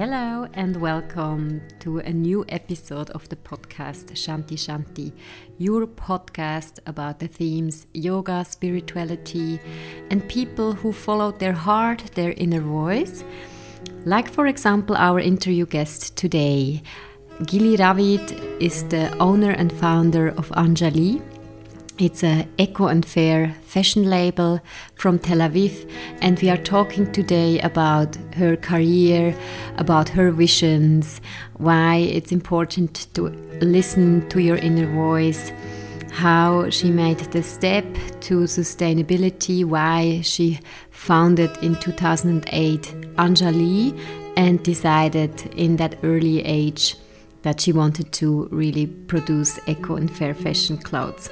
Hello and welcome to a new episode of the podcast Shanti Shanti, your podcast about the themes yoga, spirituality, and people who follow their heart, their inner voice. Like, for example, our interview guest today. Gili Ravid is the owner and founder of Anjali, it's a eco and fair fashion label from Tel Aviv, and we are talking today about her career, about her visions, why it's important to listen to your inner voice, how she made the step to sustainability, why she founded in 2008 Anjali and decided in that early age that she wanted to really produce eco and fair fashion clothes.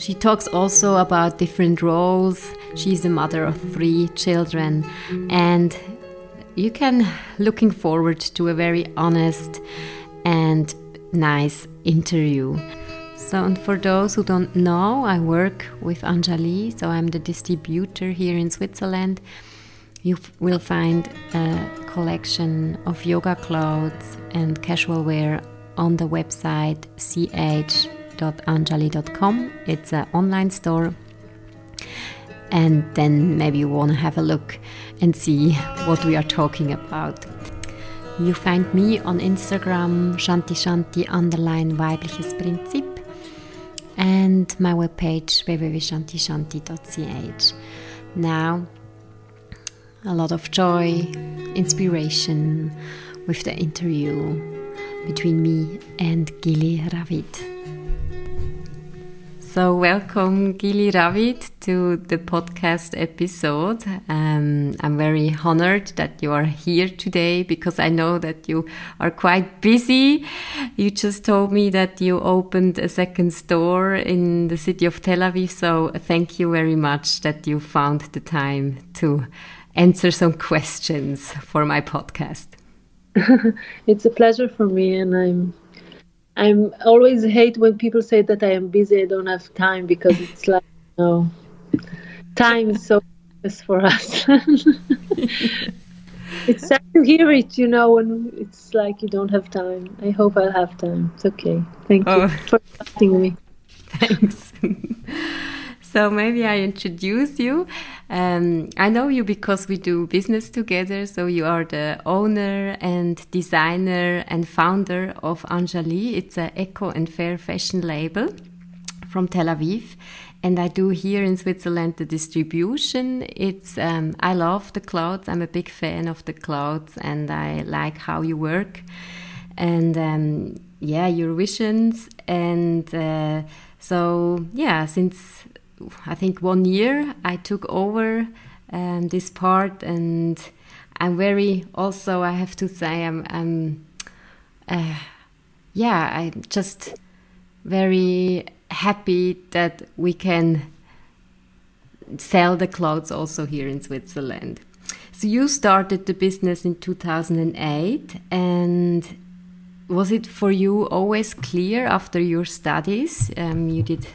She talks also about different roles. She's a mother of three children, and you can looking forward to a very honest and nice interview. So, and for those who don't know, I work with Anjali, so I'm the distributor here in Switzerland. You will find a collection of yoga clothes and casual wear on the website ch www.anjali.com. It's an online store. And then maybe you want to have a look and see what we are talking about. You find me on Instagram, Shanti Shanti underline weibliches Prinzip and my webpage www.shantishanti.ch. Now, a lot of joy, inspiration with the interview between me and Gili Ravid. So, welcome, Gili Ravid, to the podcast episode. Um, I'm very honored that you are here today because I know that you are quite busy. You just told me that you opened a second store in the city of Tel Aviv. So, thank you very much that you found the time to answer some questions for my podcast. it's a pleasure for me, and I'm I'm always hate when people say that I am busy. I don't have time because it's like you know, time is so precious for us. it's sad to hear it, you know, when it's like you don't have time. I hope I'll have time. It's okay. Thank oh. you for asking me. Thanks. So maybe I introduce you. Um, I know you because we do business together. So you are the owner and designer and founder of Anjali. It's an eco and fair fashion label from Tel Aviv. And I do here in Switzerland the distribution. It's um, I love the clothes. I'm a big fan of the clothes, and I like how you work. And um, yeah, your visions. And uh, so yeah, since I think one year I took over um, this part, and I'm very also I have to say I'm, I'm uh, yeah I'm just very happy that we can sell the clothes also here in Switzerland. So you started the business in 2008 and was it for you always clear after your studies? Um, you did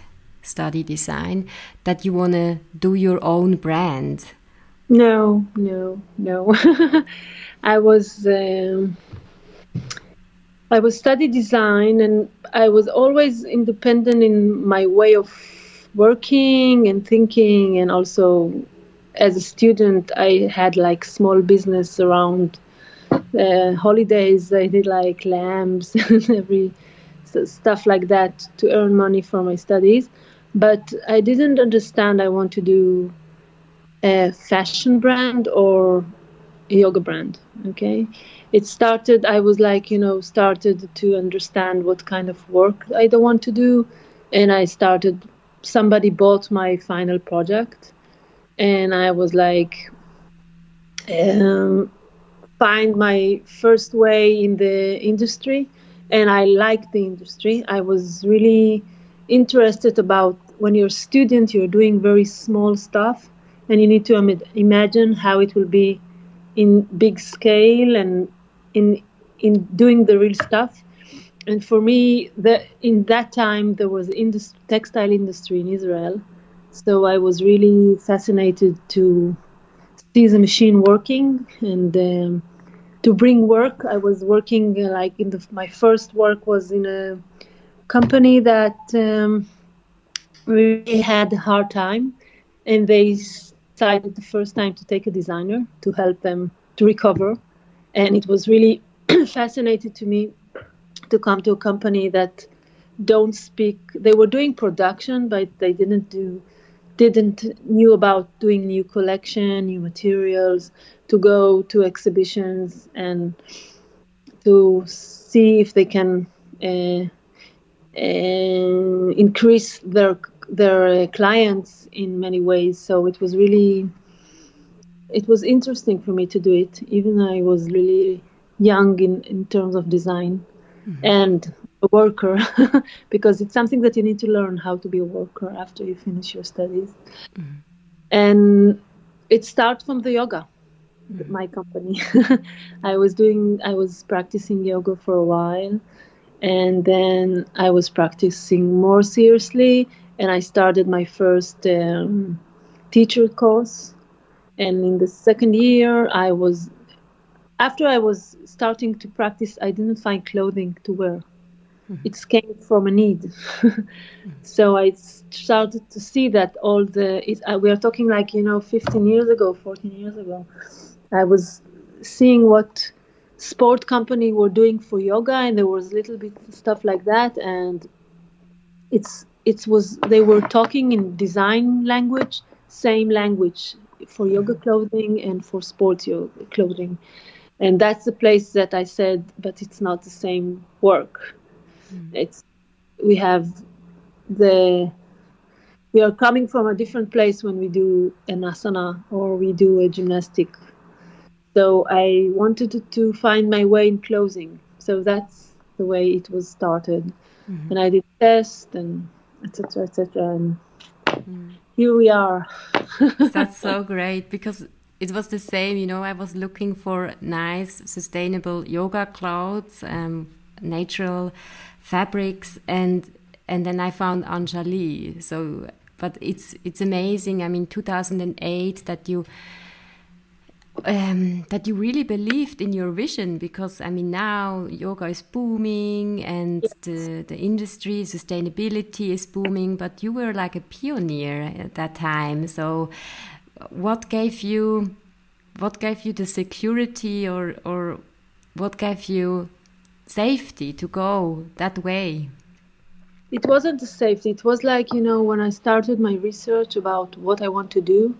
study design that you want to do your own brand? No, no, no. I was um, I was study design, and I was always independent in my way of working and thinking, and also as a student, I had like small business around uh, holidays. I did like lamps and every stuff like that to earn money for my studies but I didn't understand I want to do a fashion brand or a yoga brand. Okay, it started. I was like, you know, started to understand what kind of work I don't want to do, and I started. Somebody bought my final project, and I was like, um, find my first way in the industry, and I liked the industry. I was really interested about when you're a student, you're doing very small stuff, and you need to Im- imagine how it will be in big scale and in in doing the real stuff. And for me, the, in that time there was industry, textile industry in Israel, so I was really fascinated to see the machine working and um, to bring work. I was working uh, like in the, my first work was in a company that um, really had a hard time, and they decided the first time to take a designer to help them to recover, and it was really fascinating to me to come to a company that don't speak. They were doing production, but they didn't do didn't knew about doing new collection, new materials, to go to exhibitions and to see if they can uh, uh, increase their their clients in many ways. So it was really it was interesting for me to do it, even I was really young in, in terms of design mm-hmm. and a worker, because it's something that you need to learn how to be a worker after you finish your studies. Mm-hmm. And it starts from the yoga mm-hmm. my company. I was doing, I was practicing yoga for a while, and then I was practicing more seriously, and I started my first um, teacher course. And in the second year, I was, after I was starting to practice, I didn't find clothing to wear. Mm-hmm. It came from a need. mm-hmm. So I started to see that all the, it, uh, we are talking like, you know, 15 years ago, 14 years ago I was seeing what sport company were doing for yoga, and there was a little bit stuff like that, and it's it was they were talking in design language, same language for yoga mm-hmm. clothing and for sports yoga clothing, and that's the place that I said, but it's not the same work. Mm. It's we have the we are coming from a different place when we do an asana or we do a gymnastic so I wanted to, to find my way in closing. So that's the way it was started. Mm-hmm. And I did test and etc. etc. And mm. here we are. that's so great because it was the same. You know, I was looking for nice, sustainable yoga clothes, um, natural fabrics, and and then I found Anjali. So, but it's it's amazing. I mean, 2008 that you um, that you really believed in your vision because I mean now yoga is booming and yes. the the industry sustainability is booming, but you were like a pioneer at that time. So, what gave you what gave you the security or or what gave you safety to go that way? It wasn't the safety. It was like you know when I started my research about what I want to do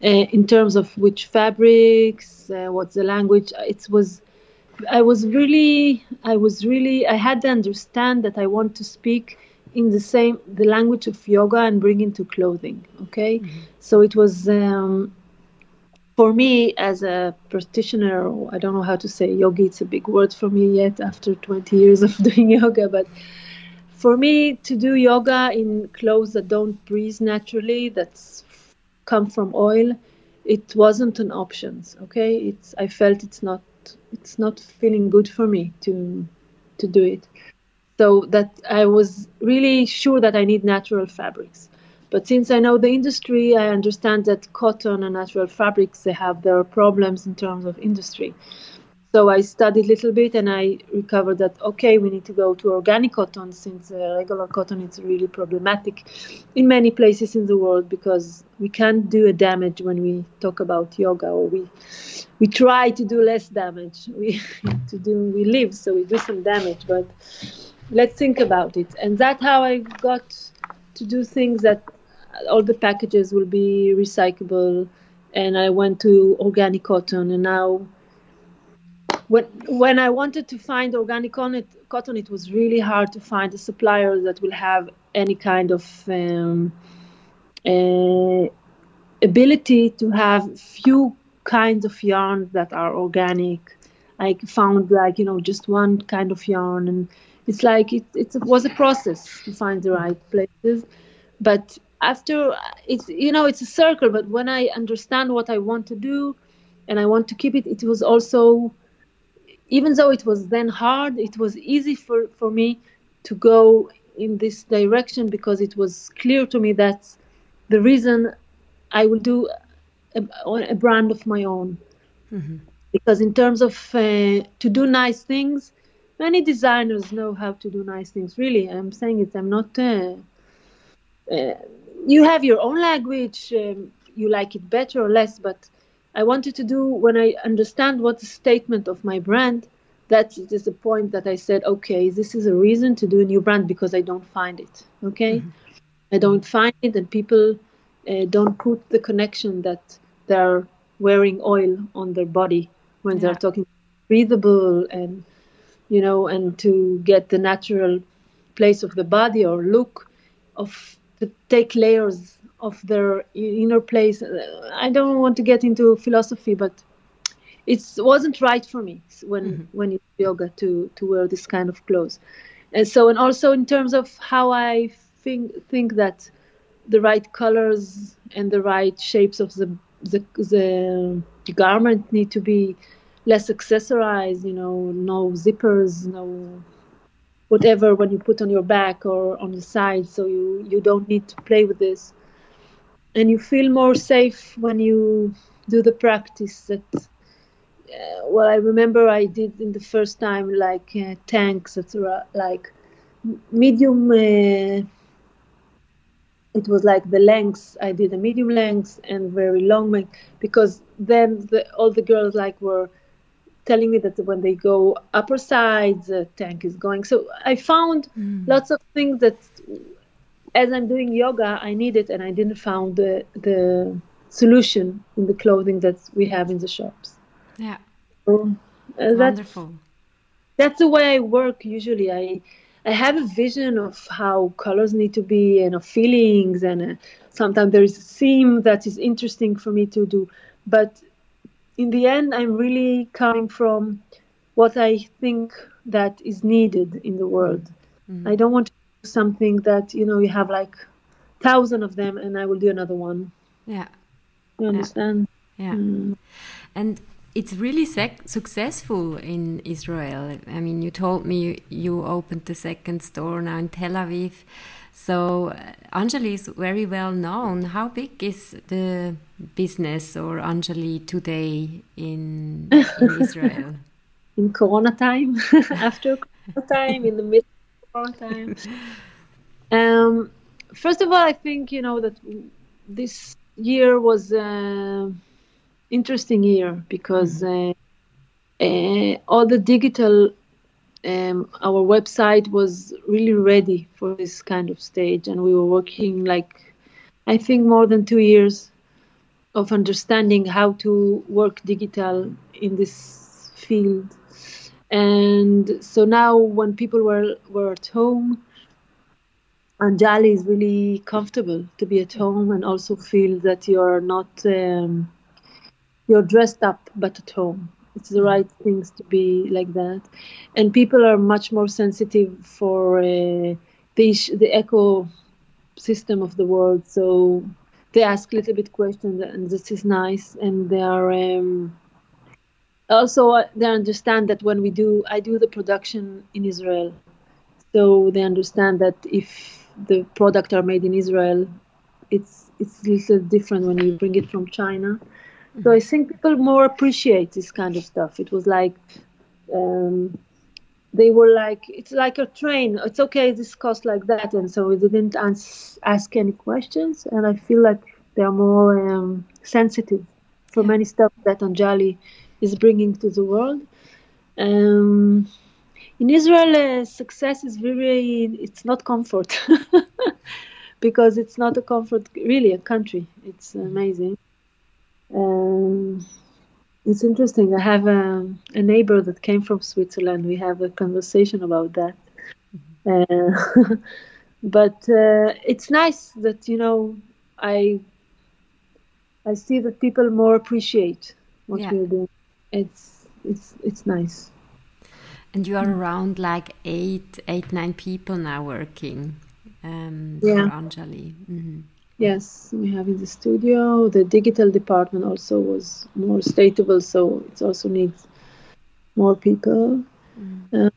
in terms of which fabrics, uh, what's the language. It was, I was really, I was really, I had to understand that I want to speak in the same the language of yoga and bring into clothing. Okay, mm-hmm. so it was. Um, for me, as a practitioner, I don't know how to say yogi. It's a big word for me yet after 20 years of doing yoga. But for me, to do yoga in clothes that don't breathe naturally, that's come from oil, it wasn't an option. Okay, it's I felt it's not it's not feeling good for me to to do it. So that I was really sure that I need natural fabrics. But since I know the industry, I understand that cotton and natural fabrics they have their problems in terms of industry. So I studied a little bit and I recovered that okay, we need to go to organic cotton since uh, regular cotton is really problematic in many places in the world because we can't do a damage when we talk about yoga or we we try to do less damage. We to do we live so we do some damage, but let's think about it. And that's how I got to do things that all the packages will be recyclable and I went to organic cotton and now when when I wanted to find organic cotton, it was really hard to find a supplier that will have any kind of um, uh, ability to have few kinds of yarns that are organic. I found like you know just one kind of yarn, and it's like it, it was a process to find the right places. But after it's you know it's a circle. But when I understand what I want to do, and I want to keep it, it was also even though it was then hard, it was easy for, for me to go in this direction because it was clear to me that the reason I will do a, a brand of my own. Mm-hmm. because in terms of uh, to do nice things, many designers know how to do nice things. Really, I'm saying it. I'm not. Uh, uh, you have your own language. Um, you like it better or less, but I wanted to do when I understand what the statement of my brand. That is the point that I said, okay, this is a reason to do a new brand because I don't find it. Okay, mm-hmm. I don't find it, and people uh, don't put the connection that they're wearing oil on their body when yeah. they're talking breathable and you know and to get the natural place of the body or look of to take layers of their inner place. I don't want to get into philosophy but it wasn't right for me when mm-hmm. when it's yoga to to wear this kind of clothes. And so and also in terms of how i think think that the right colors and the right shapes of the the, the garment need to be less accessorized you know no zippers no whatever when you put on your back or on the side. So you you don't need to play with this and you feel more safe when you do the practice that uh, well i remember i did in the first time like uh, tanks etc like medium uh, it was like the lengths i did a medium length and very long length because then the, all the girls like were telling me that when they go upper sides the tank is going so i found mm. lots of things that as i'm doing yoga i need it, and i didn't found the the solution in the clothing that we have in the shops yeah so, uh, wonderful that's, that's the way i work usually i I have a vision of how colors need to be and of feelings, and uh, sometimes there is a theme that is interesting for me to do. But in the end, I'm really coming from what I think that is needed in the world. Mm-hmm. I don't want to something that you know you have like thousand of them, and I will do another one. Yeah, you understand? Yeah, mm. and it's really successful in Israel. I mean, you told me you opened the second store now in Tel Aviv. So uh, Anjali is very well known. How big is the business or Anjali today in, in Israel? in Corona time, after Corona time, in the middle of Corona time. Um, first of all, I think you know that this year was. Uh, interesting year because mm-hmm. uh, uh, all the digital um, our website was really ready for this kind of stage and we were working like i think more than two years of understanding how to work digital in this field and so now when people were, were at home and anjali is really comfortable to be at home and also feel that you're not um, you're dressed up but at home. It's the right things to be like that. And people are much more sensitive for uh, the the eco system of the world. So they ask a little bit questions and this is nice and they are um, also uh, they understand that when we do i do the production in israel so they understand that if the product are made in israel it's it's a little different when you bring it from china so I think people more appreciate this kind of stuff. It was like um, they were like, it's like a train. It's okay, this costs like that, and so we didn't ans- ask any questions. And I feel like they are more um, sensitive for many stuff that Anjali is bringing to the world. Um, in Israel, uh, success is very, it's not comfort because it's not a comfort, really, a country. It's amazing. Um, it's interesting. I have a, a, neighbor that came from Switzerland. We have a conversation about that. Mm-hmm. Uh, but uh, it's nice that you know I I see that people more appreciate what yeah. we're doing. It's it's it's nice. And you are around like eight, eight, nine people now working um, yeah. for Anjali. Mm -hmm. Yes, we have in the studio. The digital department also was more stateable, so it also needs more people. Mm. Uh,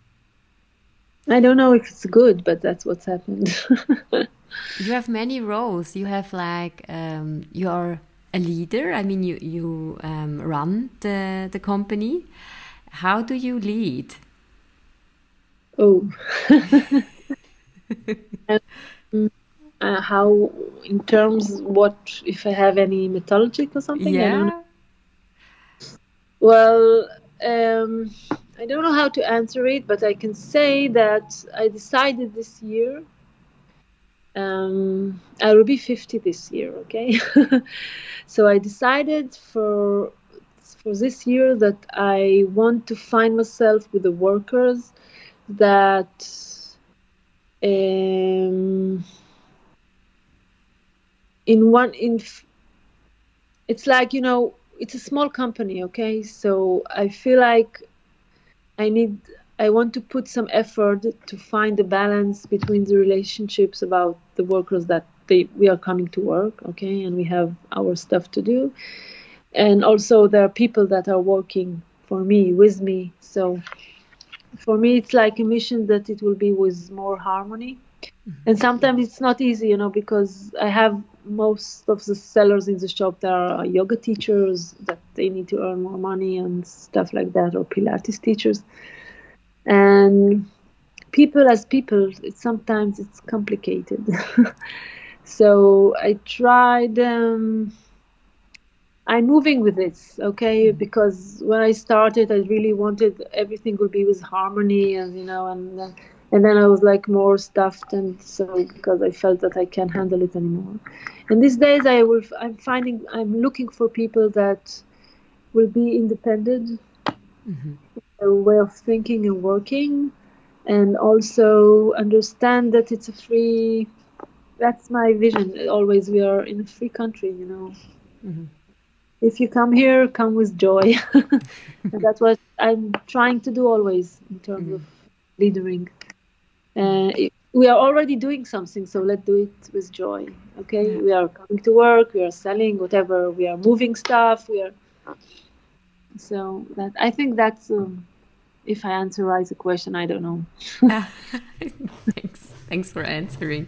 I don't know if it's good, but that's what's happened. you have many roles. You have like um, you are a leader. I mean, you you um, run the the company. How do you lead? Oh, um, uh, how in terms what if I have any mythologic or something? Yeah. Well, um, I don't know how to answer it, but I can say that I decided this year. Um, I will be 50 this year, okay? so I decided for for this year that I want to find myself with the workers that um, in one in it's like you know it's a small company okay so i feel like i need i want to put some effort to find the balance between the relationships about the workers that they we are coming to work okay and we have our stuff to do. And also there are people that are working for me with me. So for me it's like a mission that it will be with more harmony. Mm-hmm. and sometimes it's not easy you know because i have most of the sellers in the shop there are yoga teachers that they need to earn more money and stuff like that or pilates teachers and people as people it, sometimes it's complicated so i tried um, i'm moving with this okay mm-hmm. because when i started i really wanted everything would be with harmony and you know and uh, and then I was like more stuffed, and so because I felt that I can't handle it anymore. And these days, I will. I'm finding. I'm looking for people that will be independent, mm-hmm. Way of thinking and working, and also understand that it's a free. That's my vision. Always, we are in a free country, you know. Mm-hmm. If you come here, come with joy. and that's what I'm trying to do always in terms mm-hmm. of leading. Uh, we are already doing something, so let's do it with joy. Okay, we are coming to work, we are selling whatever, we are moving stuff, we are. So that I think that's. Um, if I answer right the question, I don't know. Thanks. Thanks for answering.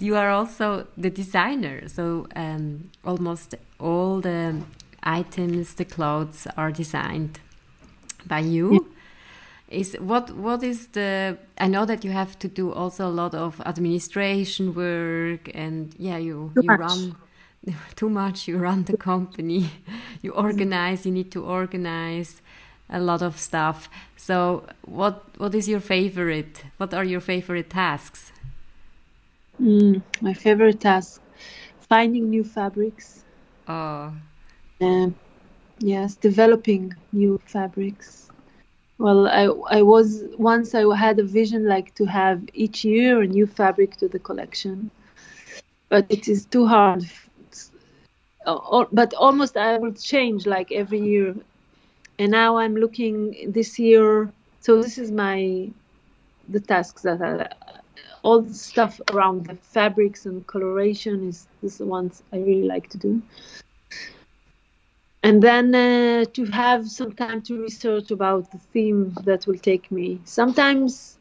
You are also the designer, so um, almost all the items, the clothes are designed by you. Yeah is what what is the i know that you have to do also a lot of administration work and yeah you too you much. run too much you run the company you organize you need to organize a lot of stuff. So what what is your favorite what are your favorite tasks? Mm, my favorite task finding new fabrics. Oh. Uh, yes developing new fabrics. Well, I I was once I had a vision like to have each year a new fabric to the collection, but it is too hard. But almost I will change like every year, and now I'm looking this year. So this is my the tasks that are all the stuff around the fabrics and coloration is this the ones I really like to do and then uh, to have some time to research about the theme that will take me sometimes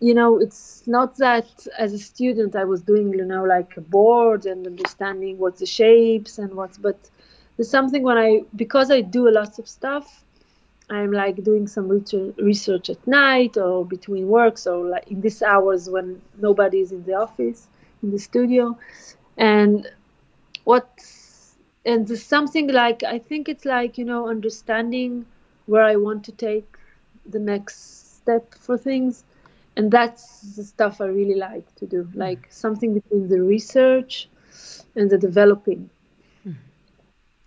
you know it's not that as a student i was doing you know like a board and understanding what's the shapes and what's but there's something when i because i do a lot of stuff i'm like doing some research at night or between work so like in these hours when nobody is in the office in the studio and what and something like i think it's like you know understanding where i want to take the next step for things and that's the stuff i really like to do like something between the research and the developing.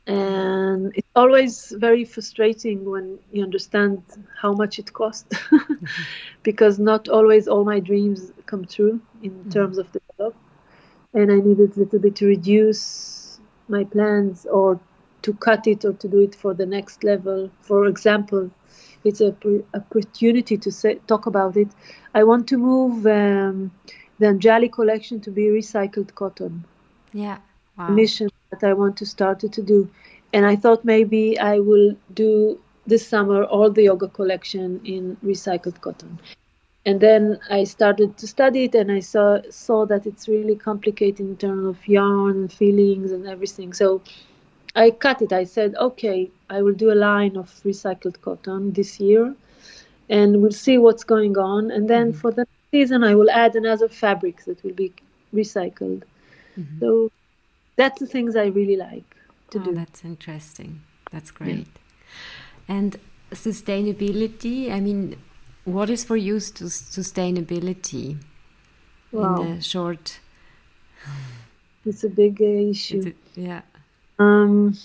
And it's always very frustrating when you understand how much it costs mm-hmm. because not always all my dreams come true in mm-hmm. terms of develop and i needed a little bit to reduce my plans or to cut it or to do it for the next level. For example, it's a opportunity to say, talk about it. I want to move um, the Anjali collection to be recycled cotton. Yeah, wow. mission I want to start to do, and I thought maybe I will do this summer all the yoga collection in recycled cotton. and then I started to study it, and I saw saw that it's really complicated in terms of yarn and feelings and everything. So I cut it. I said, okay, I will do a line of recycled cotton this year, and we'll see what's going on. And then mm-hmm. for the season, I will add another fabric that will be recycled. Mm-hmm. So that's the things I really like to oh, do. That's interesting. That's great. Yeah. And sustainability. I mean, what is for you to sustainability wow. in the short? It's a big issue. A, yeah. Um,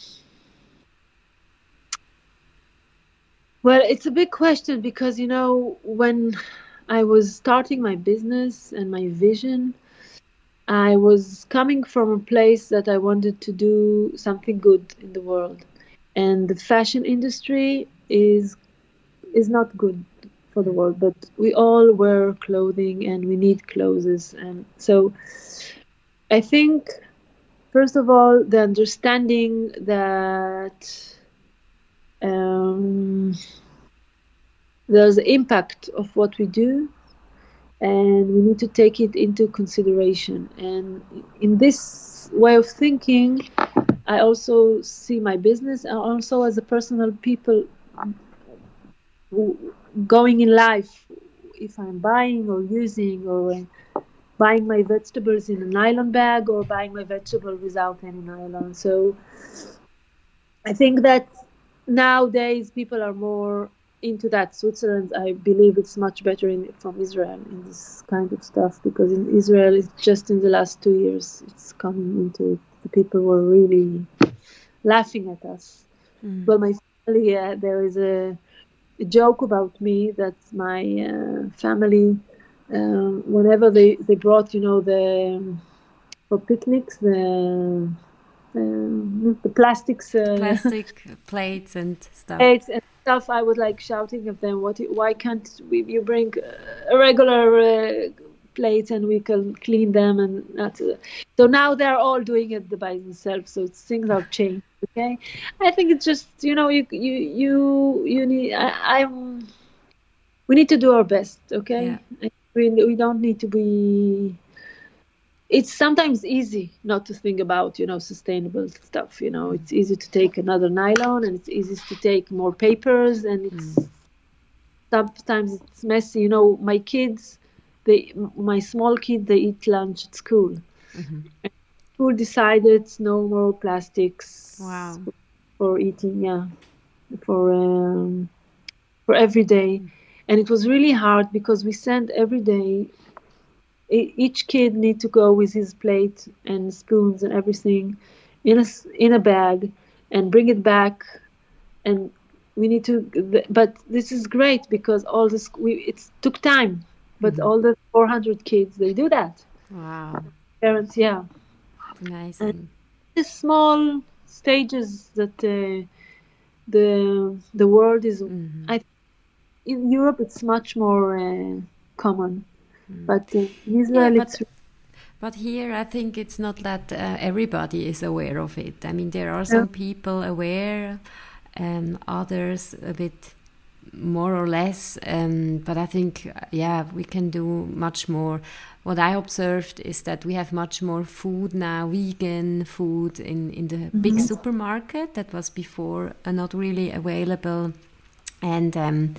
well, it's a big question because you know when I was starting my business and my vision, I was coming from a place that I wanted to do something good in the world, and the fashion industry is is not good for the world, but we all wear clothing and we need clothes. And so I think, first of all, the understanding that um, there's the impact of what we do and we need to take it into consideration. And in this way of thinking, I also see my business and also as a personal people going in life if i'm buying or using or buying my vegetables in a nylon bag or buying my vegetable without any nylon so i think that nowadays people are more into that switzerland i believe it's much better in, from israel in this kind of stuff because in israel it's just in the last two years it's coming into it the people were really laughing at us mm. well my family uh, there is a a joke about me that my uh, family, um, whenever they, they brought, you know, the um, for picnics, the um, the plastics, uh, plastic plates and stuff. Plates and stuff. I was like shouting at them, "What? Why can't we, you bring a regular uh, plates and we can clean them and that's it. so now they're all doing it by themselves so things have changed okay i think it's just you know you you you you need I, am we need to do our best okay yeah. we, we don't need to be it's sometimes easy not to think about you know sustainable stuff you know it's easy to take another nylon and it's easy to take more papers and it's mm. sometimes it's messy you know my kids they my small kid they eat lunch at school. Mm-hmm. School decided no more plastics. Wow. For eating, yeah, for um, for every day, and it was really hard because we sent every day. Each kid need to go with his plate and spoons and everything in a in a bag and bring it back and we need to but this is great because all this we it took time but mm-hmm. all the 400 kids they do that wow parents yeah amazing and the small stages that uh, the the world is mm-hmm. i in europe it's much more uh, common mm. But uh, in israel yeah, but, but here i think it's not that uh, everybody is aware of it i mean there are some yeah. people aware and others a bit more or less. Um, but I think, yeah, we can do much more. What I observed is that we have much more food now, vegan food in, in the mm -hmm. big supermarket that was before uh, not really available. And um,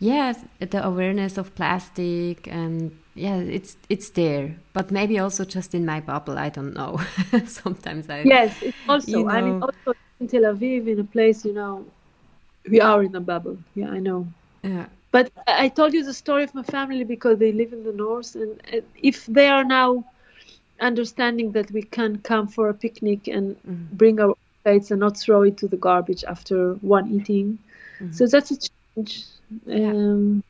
yeah, the awareness of plastic and yeah, it's it's there, but maybe also just in my bubble. I don't know. Sometimes I yes, it's also you know, I mean also in Tel Aviv in a place you know we are in a bubble. Yeah, I know. Yeah. But I told you the story of my family because they live in the north, and if they are now understanding that we can come for a picnic and mm. bring our plates and not throw it to the garbage after one eating, mm. so that's a change. Um.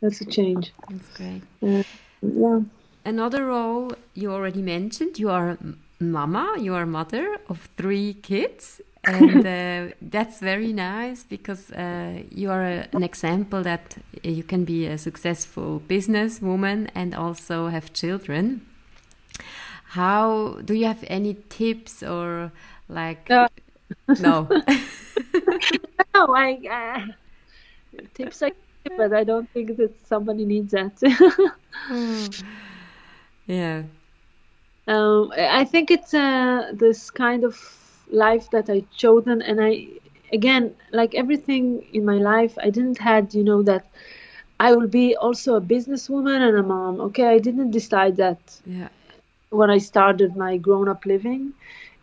That's a change. That's great. Uh, yeah. Another role you already mentioned. You are mama. You are mother of three kids and uh, that's very nice because uh, you are a, an example that you can be a successful businesswoman and also have children. How do you have any tips or like? Uh, no. no, I uh, tips I give, but I don't think that somebody needs that. yeah. Um, I think it's uh, this kind of life that I chosen, and I again, like everything in my life, I didn't had you know that I will be also a businesswoman and a mom. Okay, I didn't decide that. Yeah. When I started my grown-up living,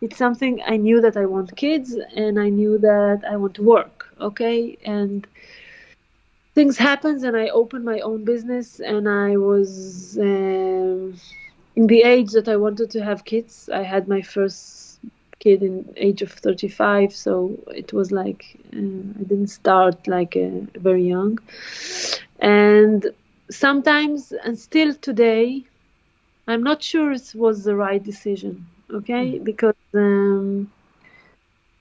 it's something I knew that I want kids, and I knew that I want to work. Okay, and things happened, and I opened my own business, and I was um, in the age that I wanted to have kids. I had my first kid in age of 35 so it was like uh, i didn't start like uh, very young and sometimes and still today i'm not sure it was the right decision okay mm. because um,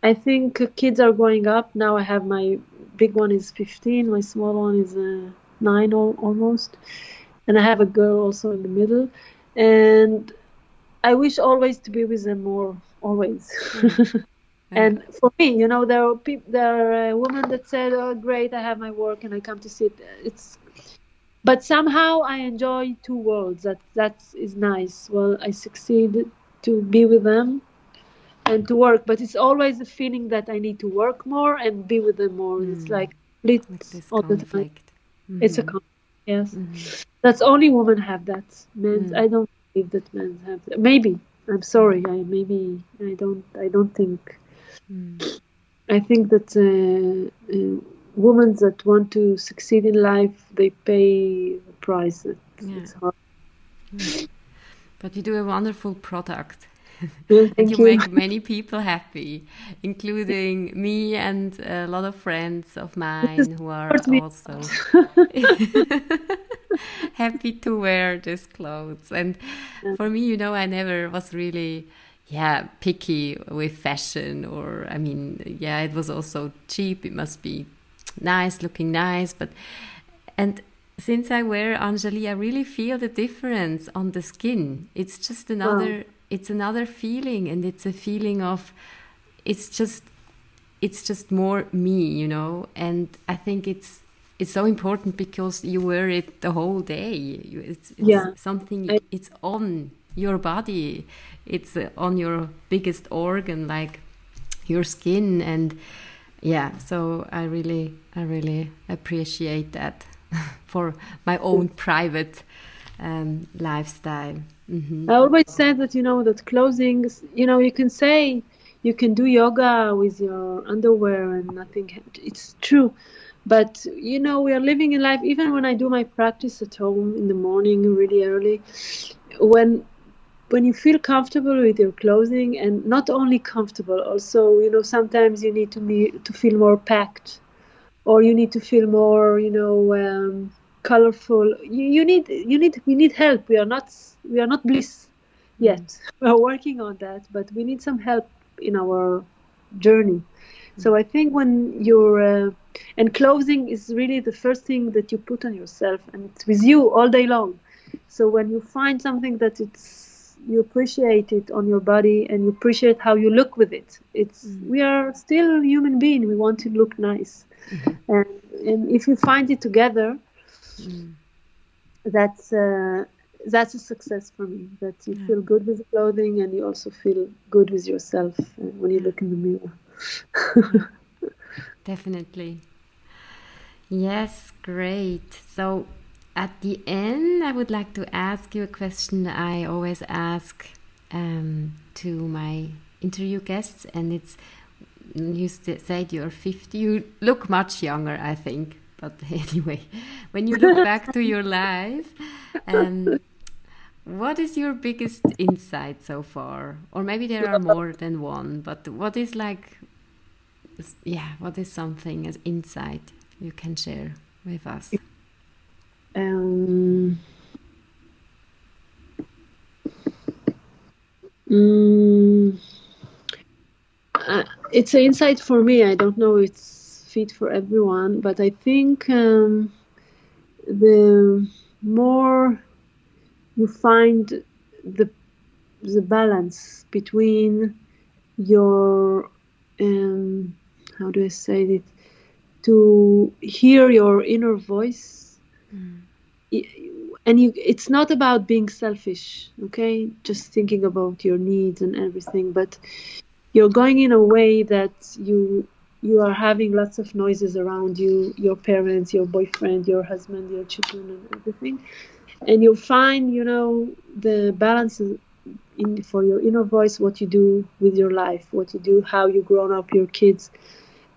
i think kids are growing up now i have my big one is 15 my small one is uh, 9 almost and i have a girl also in the middle and i wish always to be with them more always mm. And for me, you know, there are people, there are uh, women that said, "Oh, great, I have my work and I come to sit." It's, but somehow I enjoy two worlds. That that is nice. Well, I succeed to be with them and to work, but it's always a feeling that I need to work more and be with them more. Mm. It's like all the time. Mm-hmm. It's a mm-hmm. conflict. Yes, mm-hmm. that's only women have that. Men, mm. I don't believe that men have. That. Maybe I'm sorry. I maybe I don't. I don't think Mm. I think that uh, uh, women that want to succeed in life, they pay a price. It, yeah. It's hard. Yeah. But you do a wonderful product. Yeah, and you, you, make many people happy, including me and a lot of friends of mine who are also happy to wear these clothes. And for me, you know, I never was really yeah picky with fashion or i mean yeah it was also cheap. It must be nice looking nice. But and since i wear Anjali i really feel the difference on the skin. It's just another it's another feeling and it's a feeling of it's just it's just more me you know? And i think it's it's so important because you wear it the whole day. It's, it's yeah. something it's on your body. It's uh, on your biggest organ like your skin and yeah so i really i really appreciate that for my own private um, lifestyle mm -hmm. i always said that you know that clothing you know you can say you can do yoga with your underwear and nothing it's true but you know we are living in life even when i do my practice at home in the morning really early when when you feel comfortable with your clothing and not only comfortable also you know sometimes you need to be to feel more packed or you need to feel more you know um, colorful you, you need you need we need help we are not we are not bliss yet mm-hmm. we are working on that but we need some help in our journey mm-hmm. so i think when you're uh, and clothing is really the first thing that you put on yourself and it's with you all day long so when you find something that it's you appreciate it on your body and you appreciate how you look with it it's mm. we are still human being we want to look nice mm-hmm. and, and if you find it together mm. that's uh, that's a success for me that you yeah. feel good with the clothing and you also feel good with yourself uh, when you look in the mirror definitely yes great so at the end, I would like to ask you a question I always ask um, to my interview guests, and it's you said you're 50. You look much younger, I think. But anyway, when you look back to your life, um, what is your biggest insight so far? Or maybe there are more than one, but what is like, yeah, what is something as insight you can share with us? Um, mm, uh, it's an insight for me. I don't know it's fit for everyone, but I think um, the more you find the the balance between your um, how do I say it to hear your inner voice. Mm. And you, it's not about being selfish, okay? Just thinking about your needs and everything, but you're going in a way that you you are having lots of noises around you, your parents, your boyfriend, your husband, your children, and everything, and you'll find, you know, the balance in for your inner voice, what you do with your life, what you do, how you grown up your kids,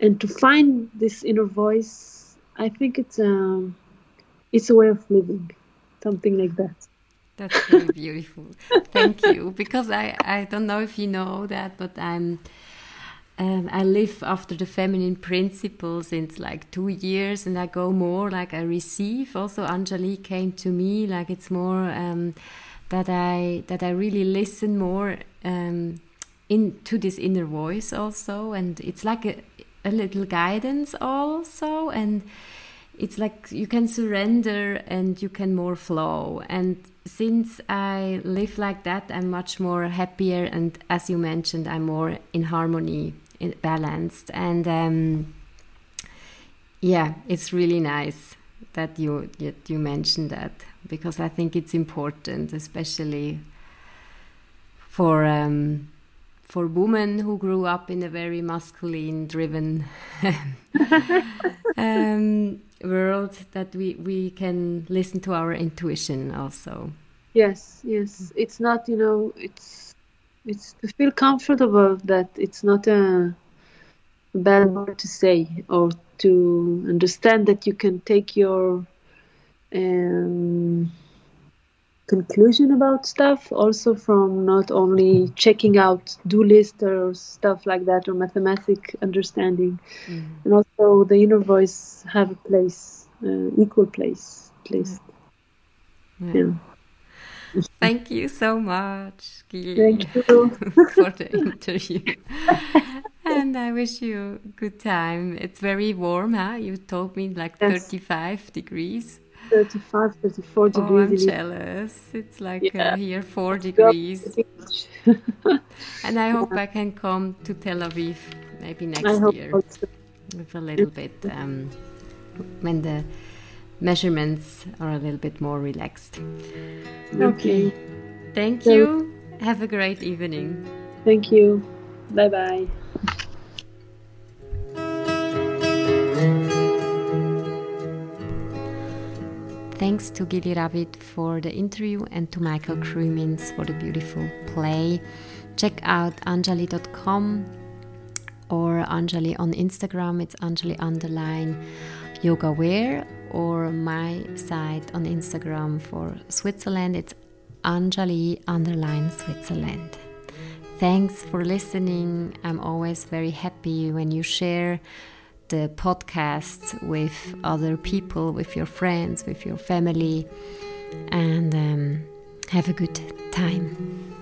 and to find this inner voice, I think it's um, it's a way of living, something like that. That's very beautiful. Thank you. Because I I don't know if you know that, but I'm. Um, I live after the feminine principle since like two years, and I go more like I receive. Also, Anjali came to me like it's more um, that I that I really listen more um, into this inner voice also, and it's like a, a little guidance also and it's like you can surrender and you can more flow and since i live like that i'm much more happier and as you mentioned i'm more in harmony balanced. And um, yeah it's really nice that you that you mentioned that because i think it's important especially for um, for women who grew up in a very masculine driven um, world that we we can listen to our intuition also. Yes yes. It's not you know it's it's to feel comfortable that it's not a bad word to say or to understand that you can take your um, conclusion about stuff also from not only checking out do list or stuff like that or mathematic understanding mm. and also the inner voice have a place uh, equal place place yeah. yeah. Thank you so much, Gili, Thank you. for the interview. and I wish you a good time. It's very warm, huh? You told me like yes. 35 degrees. 35, 34 degrees. Oh, I'm jealous. It's like uh, yeah. uh, here 4 degrees. and I hope I can come to Tel Aviv maybe next year with a little bit um, when the measurements are a little bit more relaxed. Okay. Thank you. Have a great evening. Thank you. Bye bye. Thanks to Gili Ravid for the interview and to Michael Krumins for the beautiful play. Check out anjali.com or Anjali on Instagram. It's Anjali underline yoga wear or my site on Instagram for Switzerland. It's Anjali underline Switzerland. Thanks for listening. I'm always very happy when you share the podcast with other people, with your friends, with your family, and um, have a good time.